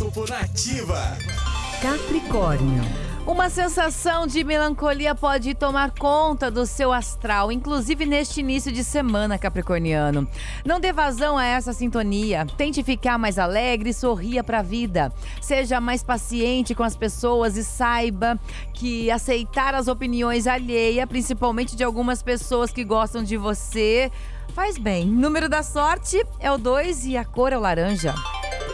Horóscopo Nativa. Capricórnio. Uma sensação de melancolia pode tomar conta do seu astral, inclusive neste início de semana, Capricorniano. Não dê vazão a essa sintonia. Tente ficar mais alegre e sorria para a vida. Seja mais paciente com as pessoas e saiba que aceitar as opiniões alheias, principalmente de algumas pessoas que gostam de você, faz bem. Número da sorte é o 2 e a cor é o laranja.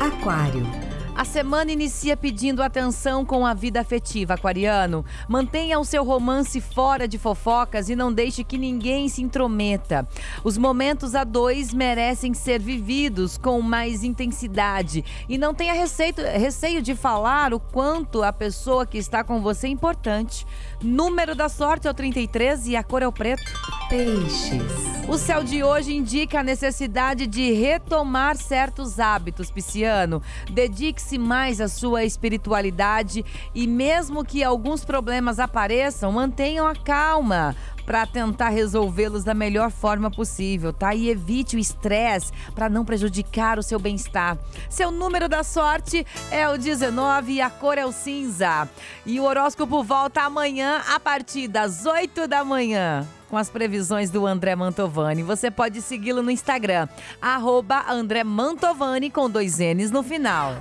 Aquário. A semana inicia pedindo atenção com a vida afetiva, aquariano. Mantenha o seu romance fora de fofocas e não deixe que ninguém se intrometa. Os momentos a dois merecem ser vividos com mais intensidade e não tenha receio, receio de falar o quanto a pessoa que está com você é importante. Número da sorte é o 33 e a cor é o preto. Peixes. O céu de hoje indica a necessidade de retomar certos hábitos, Pisciano. Dedique-se mais à sua espiritualidade e, mesmo que alguns problemas apareçam, mantenham a calma para tentar resolvê-los da melhor forma possível, tá? E evite o estresse para não prejudicar o seu bem-estar. Seu número da sorte é o 19 e a cor é o cinza. E o horóscopo volta amanhã a partir das 8 da manhã com as previsões do André Mantovani. Você pode segui-lo no Instagram, arroba André Mantovani com dois N's no final.